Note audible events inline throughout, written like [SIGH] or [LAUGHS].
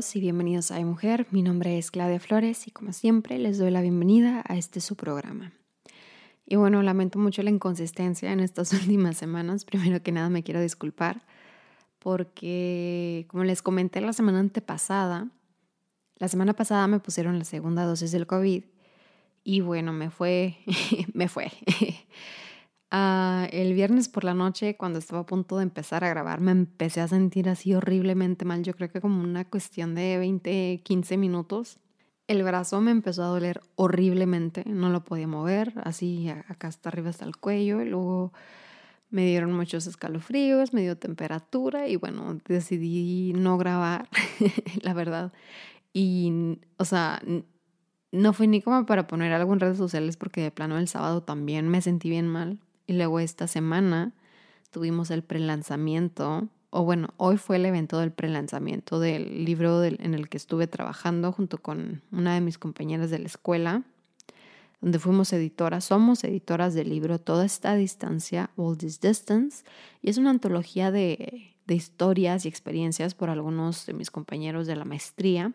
y bienvenidos a Mujer. Mi nombre es Claudia Flores y como siempre les doy la bienvenida a este su programa. Y bueno, lamento mucho la inconsistencia en estas [LAUGHS] últimas semanas. Primero que nada me quiero disculpar porque como les comenté la semana antepasada, la semana pasada me pusieron la segunda dosis del COVID y bueno, me fue, [LAUGHS] me fue. [LAUGHS] Ah, el viernes por la noche, cuando estaba a punto de empezar a grabar, me empecé a sentir así horriblemente mal. Yo creo que como una cuestión de 20, 15 minutos. El brazo me empezó a doler horriblemente, no lo podía mover, así acá hasta arriba hasta el cuello. Y luego me dieron muchos escalofríos, me dio temperatura y bueno, decidí no grabar, [LAUGHS] la verdad. Y, o sea, no fui ni como para poner algo en redes sociales porque de plano el sábado también me sentí bien mal. Y luego esta semana tuvimos el prelanzamiento, o bueno, hoy fue el evento del prelanzamiento del libro en el que estuve trabajando junto con una de mis compañeras de la escuela, donde fuimos editoras, somos editoras del libro Toda esta distancia, All This Distance, y es una antología de, de historias y experiencias por algunos de mis compañeros de la maestría.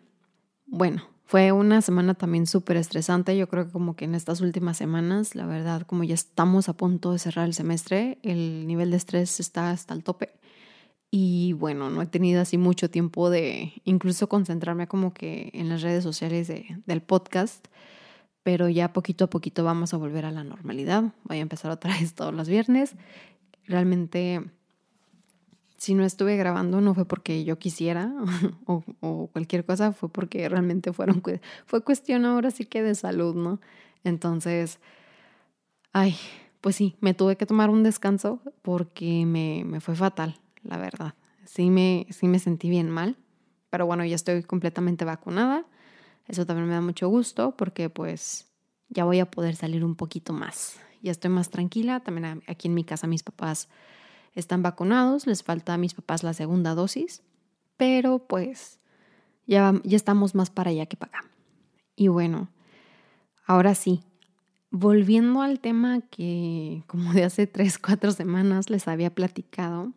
Bueno, fue una semana también súper estresante. Yo creo que como que en estas últimas semanas, la verdad, como ya estamos a punto de cerrar el semestre, el nivel de estrés está hasta el tope. Y bueno, no he tenido así mucho tiempo de incluso concentrarme como que en las redes sociales de, del podcast, pero ya poquito a poquito vamos a volver a la normalidad. Voy a empezar otra vez todos los viernes. Realmente si no estuve grabando no fue porque yo quisiera [LAUGHS] o, cualquier cosa, fue porque realmente fueron, fue cuestión ahora sí que de salud, ¿no? Entonces, ay, pues sí, me tuve que tomar un descanso porque me, me fue fatal, la verdad. Sí me, sí me sentí bien mal, pero bueno, ya estoy completamente vacunada. Eso también me da mucho gusto porque pues ya voy a poder salir un poquito más. Ya estoy más tranquila. También aquí en mi casa mis papás están vacunados, les falta a mis papás la segunda dosis, pero pues ya, ya estamos más para allá que para acá. Y bueno, ahora sí, volviendo al tema que como de hace tres, cuatro semanas les había platicado,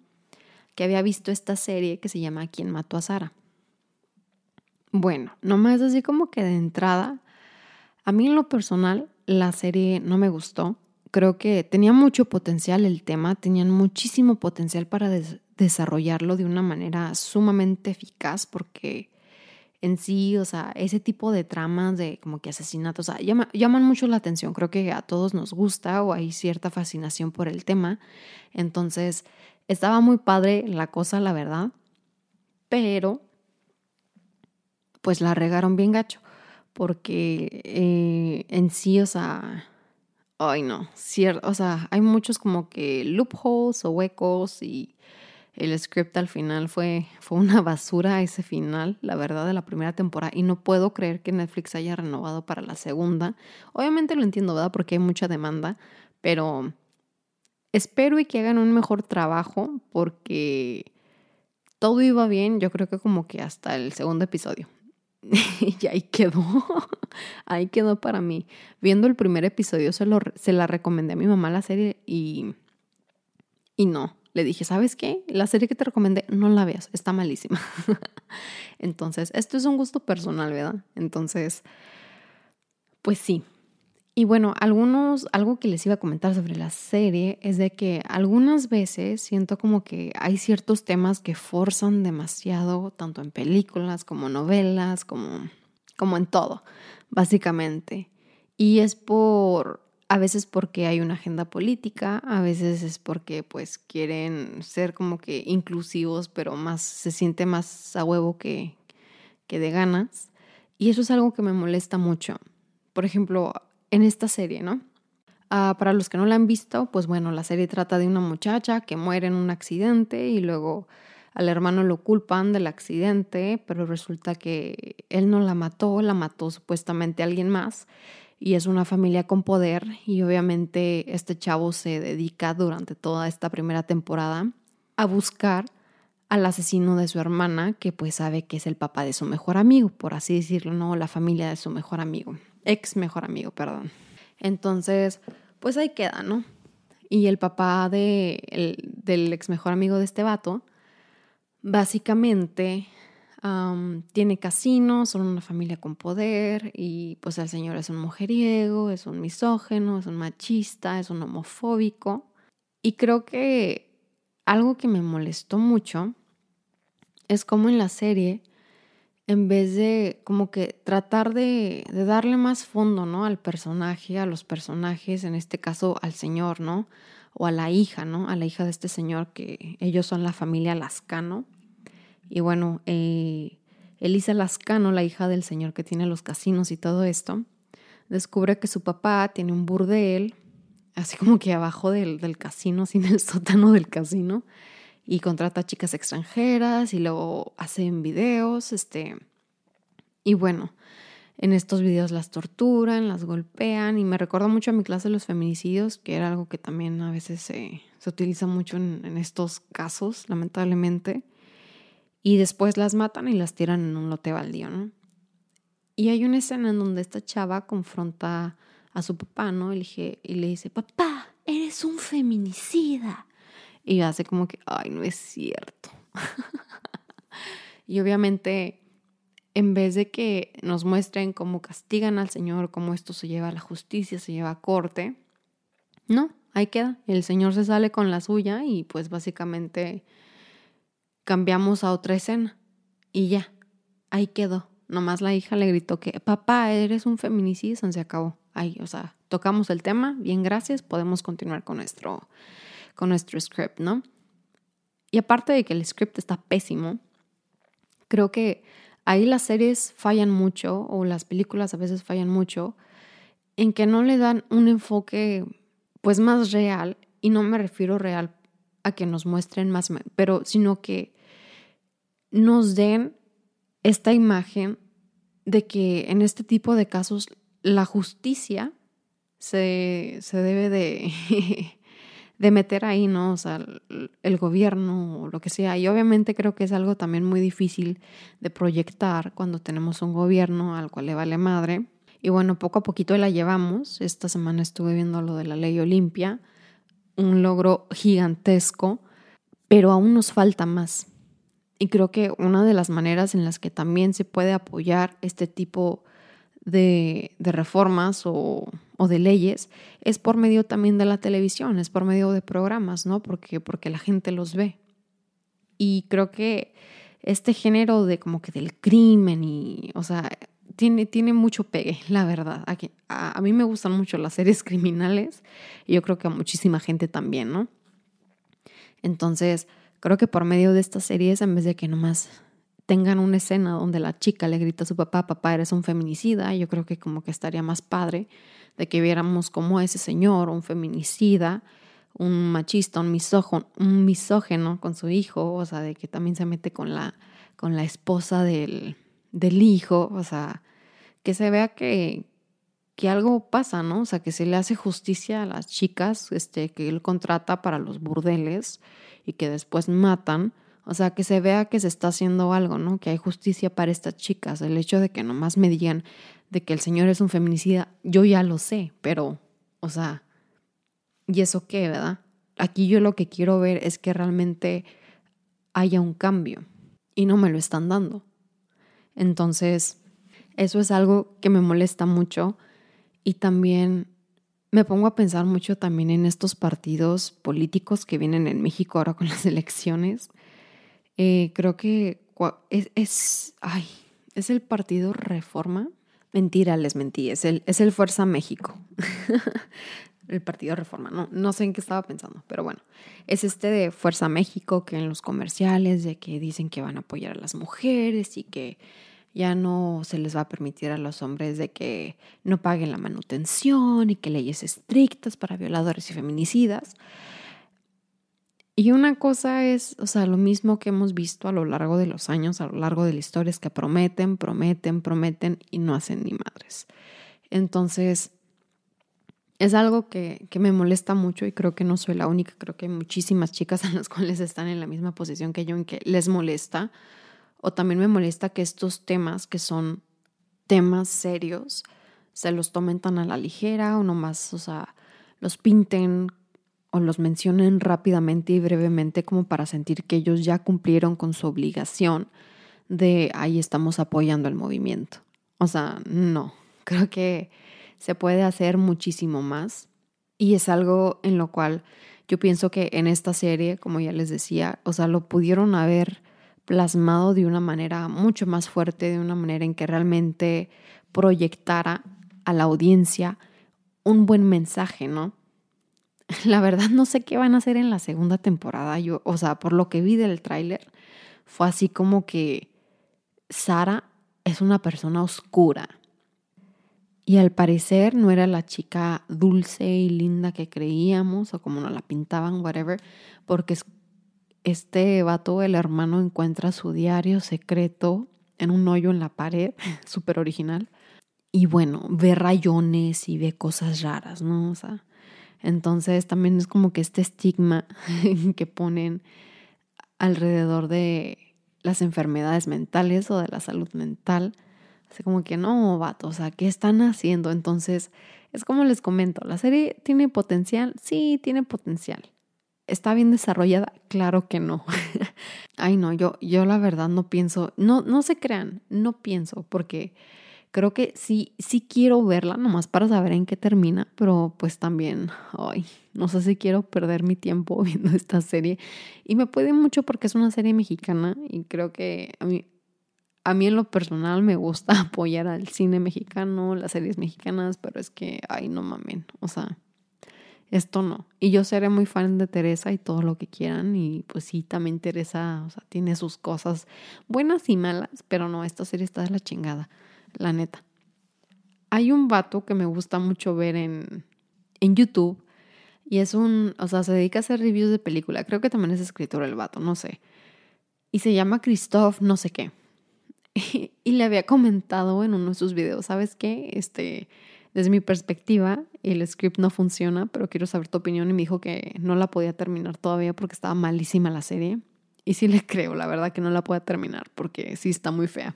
que había visto esta serie que se llama ¿Quién mató a Sara? Bueno, nomás así como que de entrada, a mí en lo personal la serie no me gustó creo que tenía mucho potencial el tema, tenían muchísimo potencial para desarrollarlo de una manera sumamente eficaz porque en sí, o sea, ese tipo de tramas de como que asesinatos, o sea, llaman mucho la atención, creo que a todos nos gusta o hay cierta fascinación por el tema, entonces estaba muy padre la cosa, la verdad, pero pues la regaron bien gacho, porque eh, en sí, o sea, Ay, no, cierto, o sea, hay muchos como que loopholes o huecos y el script al final fue, fue una [LAUGHS] basura ese final, la verdad, de la primera temporada. Y no puedo creer que Netflix haya renovado para la segunda. Obviamente lo entiendo, ¿verdad? Porque hay mucha demanda, pero espero y que hagan un mejor trabajo porque todo iba bien, yo creo que como que hasta el segundo episodio. [LAUGHS] y ahí quedó, ahí quedó para mí. Viendo el primer episodio se, lo, se la recomendé a mi mamá la serie y, y no. Le dije, ¿sabes qué? La serie que te recomendé, no la veas, está malísima. [LAUGHS] Entonces, esto es un gusto personal, ¿verdad? Entonces, pues sí, y bueno, algunos, algo que les iba a comentar sobre la serie es de que algunas veces siento como que hay ciertos temas que forzan demasiado, tanto en películas como novelas, como, como en todo, básicamente. Y es por, a veces porque hay una agenda política, a veces es porque pues quieren ser como que inclusivos, pero más se siente más a huevo que, que de ganas. Y eso es algo que me molesta mucho. Por ejemplo, en esta serie, ¿no? Ah, para los que no la han visto, pues bueno, la serie trata de una muchacha que muere en un accidente y luego al hermano lo culpan del accidente, pero resulta que él no la mató, la mató supuestamente alguien más y es una familia con poder y obviamente este chavo se dedica durante toda esta primera temporada a buscar al asesino de su hermana, que pues sabe que es el papá de su mejor amigo, por así decirlo, no la familia de su mejor amigo ex mejor amigo, perdón. Entonces, pues ahí queda, ¿no? Y el papá de, el, del ex mejor amigo de este vato, básicamente tiene casinos, son una familia con poder y pues el señor es un mujeriego, es un misógeno, es un machista, es un homofóbico. Y creo que algo que me molestó mucho es como en la serie, en vez de como que tratar de, darle más fondo, ¿no? Al personaje, a los personajes, en este caso al señor, ¿no? O a la hija, ¿no? A la hija de este señor que ellos son la familia Lascano y bueno, eh, Elisa Lascano, la hija del señor que tiene los casinos y todo esto, descubre que su papá tiene un burdel, así como que abajo del, del casino, sin el sótano del casino, y contrata chicas extranjeras y luego hacen videos, este, y bueno, en estos videos las torturan, las golpean y me recuerda mucho a mi clase de los feminicidios, que era algo que también a veces se, se utiliza mucho en, en, estos casos, lamentablemente y después las matan y las tiran en un lote baldío, ¿no? Y hay una escena en donde esta chava confronta a su papá, ¿no? Y le, y le dice, papá, eres un feminicida. Y hace como que, ay, no es cierto. y obviamente, en vez de que nos muestren cómo castigan al Señor, cómo esto se lleva a la justicia, se lleva a corte, no, ahí queda. El Señor se sale con la suya y pues básicamente cambiamos a otra escena y ya, ahí quedó. Nomás la hija le gritó que, papá, eres un feminicida, se acabó. Ahí, o sea, tocamos el tema, bien, gracias, podemos continuar con nuestro, con nuestro script, ¿no? Y aparte de que el script está pésimo, creo que ahí las series fallan mucho, o las películas a veces fallan mucho, en que no le dan un enfoque pues más real, y no me refiero real a que nos muestren más, pero sino que nos den esta imagen de que en este tipo de casos la justicia se, debe de, [LAUGHS] de, meter ahí, ¿no? O sea, el, gobierno o lo que sea. Y obviamente creo que es algo también muy difícil de proyectar cuando tenemos un gobierno al cual le vale madre. Y bueno, poco a poquito la llevamos. Esta semana estuve viendo lo de la ley Olimpia, un logro gigantesco, pero aún nos falta más. Y creo que una de las maneras en las que también se puede apoyar este tipo de, reformas o, de leyes es por medio también de la televisión, es por medio de programas, ¿no? Porque, porque la gente los ve. Y creo que este género de como que del crimen y, o sea, tiene, tiene mucho pegue, [LAUGHS] la verdad. A, a, mí me gustan mucho las series [LAUGHS] criminales y yo creo que a muchísima gente también, ¿no? Entonces, Creo que por medio de estas series, en vez de que nomás tengan una escena donde la chica le grita a su papá, papá, eres un feminicida, yo creo que como que estaría más padre de que viéramos como ese señor, un feminicida, un machista, un misógeno, un misógeno con su hijo, o sea, de que también se mete con la, con la esposa del, del hijo, o sea, que se vea que, que algo pasa, ¿no? O sea, que se le hace justicia a las chicas este, que él contrata para los burdeles y que después matan. O sea, que se vea que se está haciendo algo, ¿no? Que hay justicia para estas chicas. El hecho de que nomás me digan de que el señor es un feminicida, yo ya lo sé, pero, o sea, ¿y eso qué, verdad? Aquí yo lo que quiero ver es que realmente haya un cambio y no me lo están dando. Entonces, eso es algo que me molesta mucho y también me pongo a pensar mucho también en estos partidos políticos que vienen en México ahora con las elecciones. Eh, creo que es, es, ay, es el partido Reforma. Mentira, les mentí, es el, es el Fuerza México. [LAUGHS] el partido Reforma, no, no sé en qué estaba pensando, pero bueno, es este de Fuerza México que en los comerciales de que dicen que van a apoyar a las mujeres y que ya no se les va a permitir a los hombres de que no paguen la manutención y que leyes estrictas para violadores y feminicidas. Y una cosa es, o sea, lo mismo que hemos visto a lo largo de los años, a lo largo de la historia, es que prometen, prometen, prometen y no hacen ni madres. Entonces, es algo que, que, me molesta mucho y creo que no soy la única, creo que hay muchísimas chicas a las cuales están en la misma posición que yo en que les molesta o también me molesta que estos temas, que son temas serios, se los tomen tan a la ligera o nomás, o sea, los pinten o los mencionen rápidamente y brevemente como para sentir que ellos ya cumplieron con su obligación de ahí estamos apoyando el movimiento. O sea, no, [LAUGHS] creo que se puede hacer muchísimo más y es algo en lo cual yo pienso que en esta serie, como ya les decía, o sea, lo pudieron haber plasmado de una manera mucho más fuerte, de una manera en que realmente proyectara a la audiencia un buen mensaje, ¿no? [LAUGHS] La verdad no sé qué van a hacer en la segunda temporada. Yo, o sea, por lo que vi del tráiler, fue así como que Sara es una persona oscura. Y al parecer no era la chica dulce y linda que creíamos, o como nos la pintaban, whatever, porque este vato, el hermano, encuentra su diario secreto en un hoyo en la pared, [LAUGHS] súper original. Y bueno, ve rayones y ve cosas raras, ¿no? O sea, entonces también es como que este estigma [LAUGHS] que ponen alrededor de las enfermedades mentales o de la salud mental. Así como que no, vato, o sea, ¿qué están haciendo? Entonces, es como les comento, ¿la serie tiene potencial? Sí, tiene potencial. ¿Está bien desarrollada? Claro que no. [LAUGHS] Ay, no, yo, yo la verdad no pienso, no, no se crean, no pienso, porque creo que sí, sí quiero verla, nomás para saber en qué termina, pero pues también, ay, no sé si quiero perder mi tiempo [LAUGHS] viendo esta serie. Y me puede mucho porque es una serie mexicana y creo que a mí, a mí en lo personal me gusta [LAUGHS] apoyar al cine mexicano, las series mexicanas, pero es que, ay, no mamen, o sea, esto no. Y yo seré muy fan de Teresa y todo lo que quieran y pues sí, también Teresa, o sea, tiene sus cosas buenas y malas, pero no, esta serie está de la chingada la neta. Hay un vato que me gusta mucho ver en, en YouTube y es un, o sea, se dedica a hacer reviews de película. Creo que también es escritor el vato, no sé. Y se llama Christoph no sé qué. [LAUGHS] Y, le había comentado en uno de sus videos, ¿sabes qué? Este, desde mi perspectiva, el script no funciona, pero quiero saber tu opinión y me dijo que no la podía terminar todavía porque estaba malísima la serie. Y sí le [LAUGHS] creo, la verdad, que no la pueda terminar porque sí está muy fea.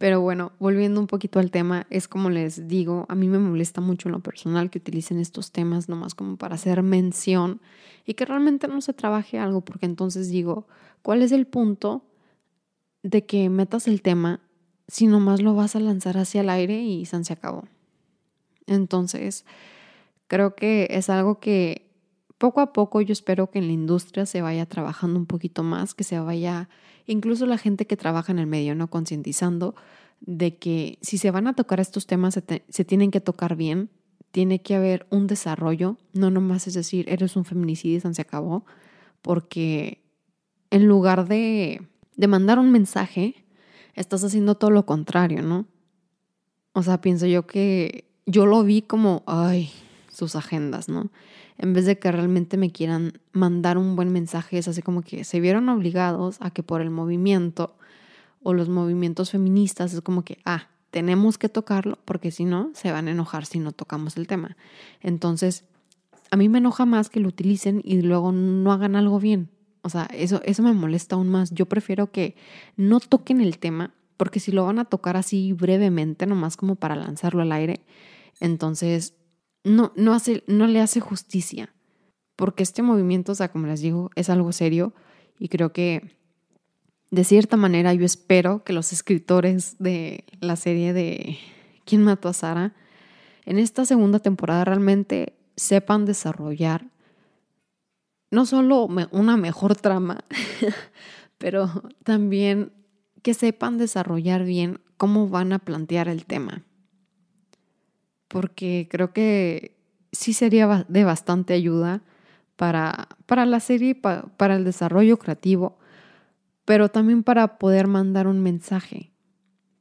Pero bueno, volviendo un poquito al tema, es como les digo, a mí me molesta mucho en lo personal que utilicen estos temas nomás como para hacer mención y que realmente no se trabaje algo, porque entonces digo, ¿cuál es el punto de que metas el tema si nomás lo vas a lanzar hacia el aire y se acabó? Entonces, creo que es algo que poco a poco yo espero que en la industria se vaya trabajando un poquito más, que se vaya incluso la gente que trabaja en el medio, ¿no? Concientizando de que si se van a tocar estos temas, se, tienen que tocar bien, tiene que haber un desarrollo, no nomás es decir, eres un feminicida y se acabó, porque en lugar de, de mandar un mensaje, estás haciendo todo lo contrario, ¿no? O sea, pienso yo que yo lo vi como, ay, sus agendas, ¿no? En vez de que realmente me quieran mandar un buen mensaje, es así como que se vieron obligados a que por el movimiento o los movimientos feministas es como que, ah, tenemos que tocarlo porque si no, se van a enojar si no tocamos el tema. Entonces, a mí me enoja más que lo utilicen y luego no hagan algo bien. O sea, eso, eso me molesta aún más. Yo prefiero que no toquen el tema porque si lo van a tocar así brevemente, nomás como para lanzarlo al aire, entonces no, no, hace, no le hace justicia, porque este movimiento, o sea, como les digo, es algo serio y creo que de cierta manera yo espero que los escritores de la serie de ¿Quién mató a Sara? en esta segunda temporada realmente sepan desarrollar no solo una mejor trama, [LAUGHS] pero también que sepan desarrollar bien cómo van a plantear el tema porque creo que sí sería de bastante ayuda para, para la serie, para el desarrollo creativo, pero también para poder mandar un mensaje,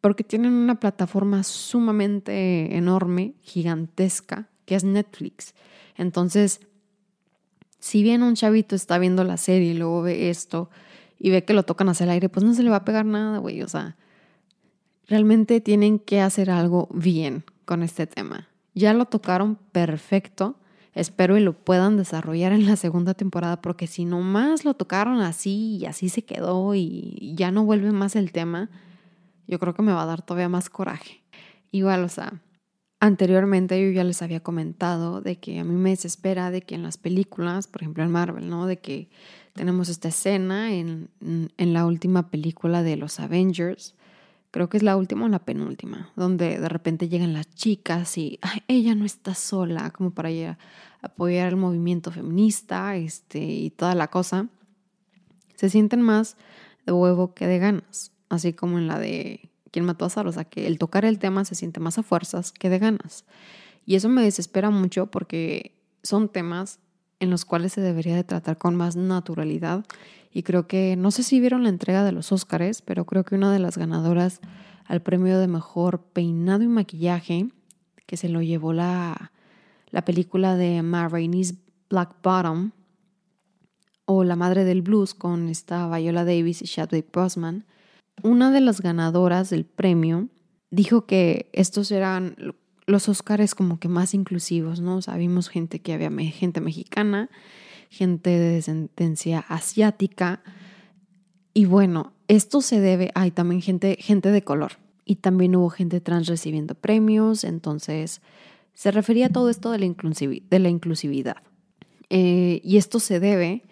porque tienen una plataforma sumamente enorme, gigantesca, que es Netflix. Entonces, si bien un chavito está viendo la serie y luego ve esto y ve que lo tocan hacia el aire, pues no se le va a pegar nada, güey. O sea, realmente tienen que hacer algo bien, con este tema. Ya lo tocaron perfecto. Espero y lo puedan desarrollar en la segunda temporada, porque si nomás lo tocaron así y así se quedó y ya no vuelve más el tema, yo creo que me va a dar todavía más coraje. Igual, o sea, anteriormente yo ya les había comentado de que a mí me desespera de que en las películas, por ejemplo en Marvel, ¿no? De que tenemos esta escena en, en la última película de los Avengers, creo que es la última o la penúltima, donde de repente llegan las chicas y ella no está sola, como para ir apoyar el movimiento feminista este, y toda la cosa. Se sienten más de huevo que de ganas, así como en la de quien mató a Sara, o sea que el tocar el tema se siente más a fuerzas que de ganas. Y eso me desespera mucho porque son temas en los cuales se debería de tratar con más naturalidad y creo que, no sé si vieron la entrega de los Óscares, pero creo que una de las ganadoras al premio de mejor peinado y maquillaje, que se lo llevó la, la película de Ma Rainey's Black Bottom, o La Madre del Blues con esta Viola Davis y Chadwick Boseman, una de las ganadoras del premio dijo que estos eran los Óscares como que más inclusivos, ¿no? O gente que había gente mexicana, gente de descendencia asiática. Y bueno, esto se debe, hay también gente, gente de color. Y también hubo gente trans recibiendo premios. Entonces, se refería a todo esto de la, de la inclusividad. Eh, y esto se debe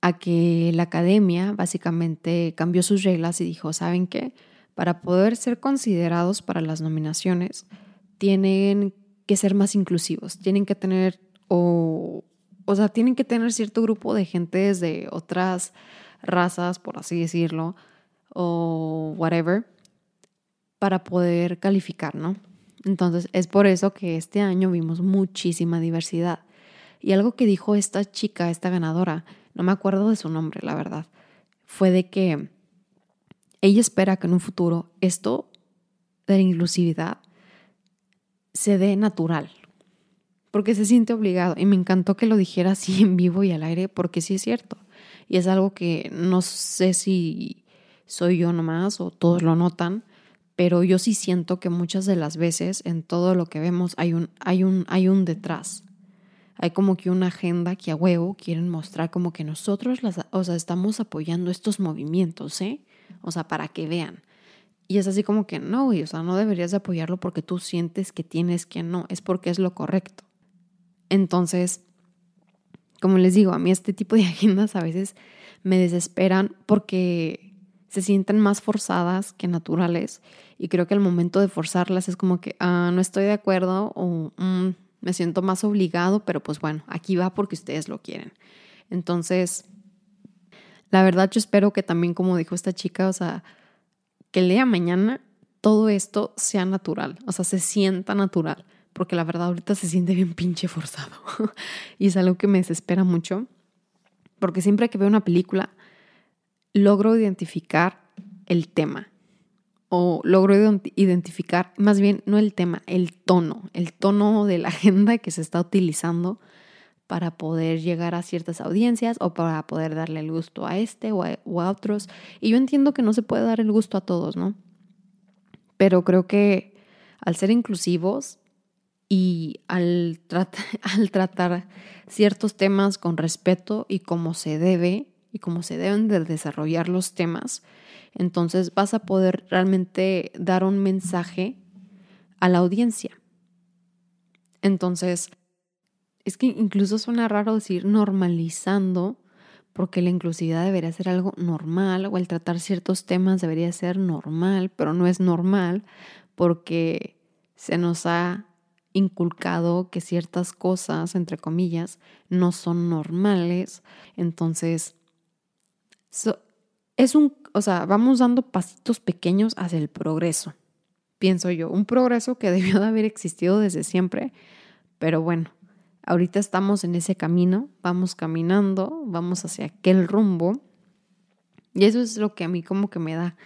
a que la academia básicamente cambió sus reglas y dijo, ¿saben qué? Para poder ser considerados para las nominaciones, tienen que ser más inclusivos, tienen que tener o sea, tienen que tener cierto grupo de gente de otras razas, por así decirlo, o whatever, para poder calificar, ¿no? Entonces, es por eso que este año vimos muchísima diversidad. Y algo que dijo esta chica, esta ganadora, no me acuerdo de su nombre, la verdad, fue de que ella espera que en un futuro esto de la inclusividad se dé natural, porque se siente obligado. Y me encantó que lo dijera así en vivo y al aire, porque sí es cierto. Y es algo que no sé si soy yo nomás o todos lo notan, pero yo sí siento que muchas de las veces en todo lo que vemos hay un, hay un, hay un detrás. Hay como que una agenda que a huevo quieren mostrar como que nosotros las, o sea, estamos apoyando estos movimientos, ¿eh? O sea, para que vean. Y es así como que no, o sea, no deberías de apoyarlo porque tú sientes que tienes que no, es porque es lo correcto. Entonces, como les digo, a mí este tipo de [LAUGHS] agendas a veces me desesperan porque se sienten más forzadas que naturales y creo que el momento de forzarlas es como que ah, no estoy de acuerdo o mm, me siento más obligado, pero pues bueno, aquí va porque ustedes lo quieren. Entonces, la verdad yo espero que también como dijo esta chica, o sea, que el día mañana todo esto sea natural, o sea, se sienta natural porque la verdad ahorita se siente bien pinche forzado. [LAUGHS] y es algo que me desespera mucho, porque siempre que veo una película, logro identificar el tema. O logro identificar, más bien, no el tema, el tono, el tono de la [LAUGHS] agenda que se está utilizando para poder llegar a ciertas audiencias o para poder darle el gusto a este o a, o a otros. Y yo entiendo que no se puede dar el gusto a todos, ¿no? Pero creo que al ser inclusivos y al, [LAUGHS] al tratar ciertos temas con respeto y como se debe y como se deben de desarrollar los temas, entonces vas a poder realmente dar un mensaje a la audiencia. Entonces, es que incluso suena raro decir normalizando, porque la inclusividad debería ser algo normal o el tratar ciertos temas debería ser normal, pero no es normal porque se nos ha inculcado que ciertas cosas, entre comillas, no son normales. Entonces, es un, o sea, vamos dando pasitos pequeños hacia el progreso, pienso yo. Un progreso que [LAUGHS] debió de haber existido desde siempre, pero bueno, ahorita estamos en ese camino, vamos caminando, vamos hacia aquel rumbo. Y eso es lo que a mí como que me da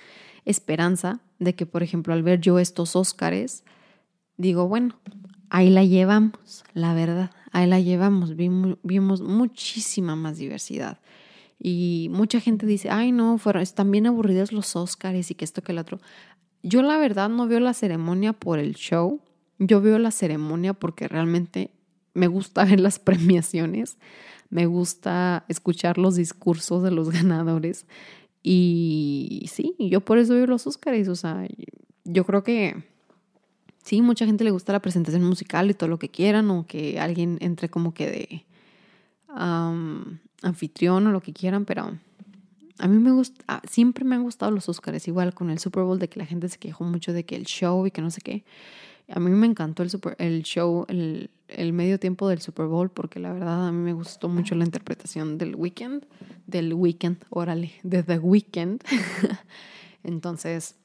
esperanza de que, por ejemplo, al ver yo estos Óscares, digo, bueno, ahí la llevamos, la verdad, ahí la llevamos, vimos, muchísima más diversidad. Y mucha gente dice, ay no, fueron, están bien aburridos los Óscares y que esto que el otro. Yo la verdad no veo la ceremonia por el show, yo veo la ceremonia porque realmente me gusta [LAUGHS] ver las premiaciones, me gusta escuchar los discursos de los [LAUGHS] ganadores y sí, yo por eso veo los Óscares, o sea, yo creo que sí, mucha gente le gusta la presentación musical y todo lo que quieran, o que alguien entre como que de anfitrión o lo que quieran, pero a mí me gusta, ah, siempre me han gustado los Oscars, igual con el Super Bowl, de que la gente se quejó mucho de que el show y que no sé qué. A mí me encantó el, super, el show, el, el medio tiempo del Super Bowl, porque la verdad a mí me gustó mucho la interpretación del weekend, del weekend, órale, de The Weekend. [LAUGHS] Entonces,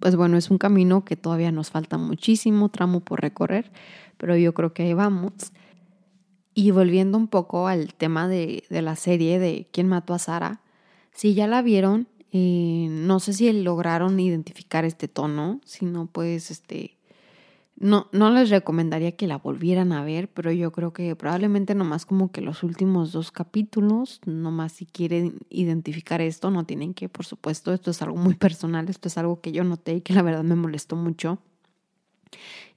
pues bueno, es un camino que todavía nos falta muchísimo tramo por recorrer, pero yo creo que ahí vamos. Y volviendo un poco al tema de, de la serie de quién mató a Sara, si ya la vieron, eh, no sé si lograron identificar este tono, si no, pues este, no, no les recomendaría que la volvieran a ver, pero yo creo que probablemente nomás como que los últimos dos capítulos, nomás si quieren identificar esto, no tienen que, por supuesto, esto es algo muy personal, esto es algo que yo noté y que la verdad me molestó mucho.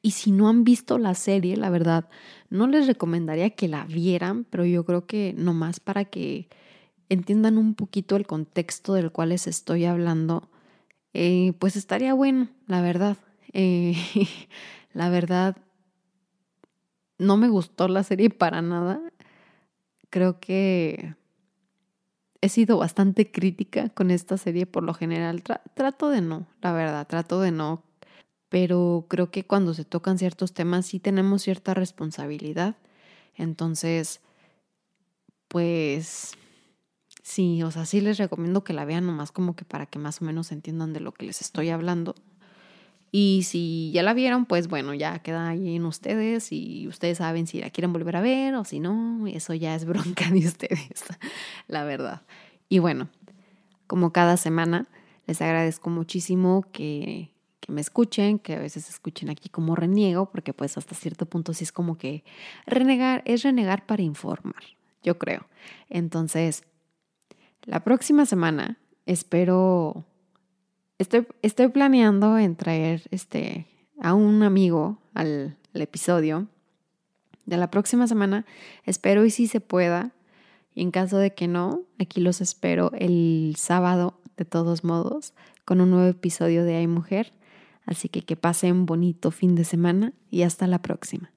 Y si no han visto la serie, la verdad, no les recomendaría que la vieran, pero yo creo que nomás para que entiendan un poquito el contexto del cual les estoy hablando, eh, pues estaría bueno, la verdad. Eh, [LAUGHS] la verdad, no me gustó la serie para nada. Creo que he sido bastante crítica con esta serie por lo general. trato de no, la verdad, trato de no. Pero creo que cuando se tocan ciertos temas sí tenemos cierta responsabilidad. Entonces, pues Sí, o sea, sí les recomiendo que la vean nomás como que para que más o menos entiendan de lo que les estoy hablando. Y si ya la vieron, pues bueno, ya queda ahí en ustedes y ustedes saben si la quieren volver a ver o si no, eso ya es bronca [LAUGHS] de ustedes, la verdad. Y bueno, como cada semana, les agradezco muchísimo que, que me escuchen, que a veces escuchen aquí como reniego, porque pues hasta cierto punto sí es como que renegar es renegar para informar, yo creo. Entonces, la próxima semana espero, estoy, planeando en traer este, a un amigo al, episodio de la próxima semana. Espero y si se pueda. Y en caso de que no, aquí los espero el sábado de todos modos con un nuevo episodio de Hay Mujer. Así que que pasen un bonito fin de semana y hasta la próxima.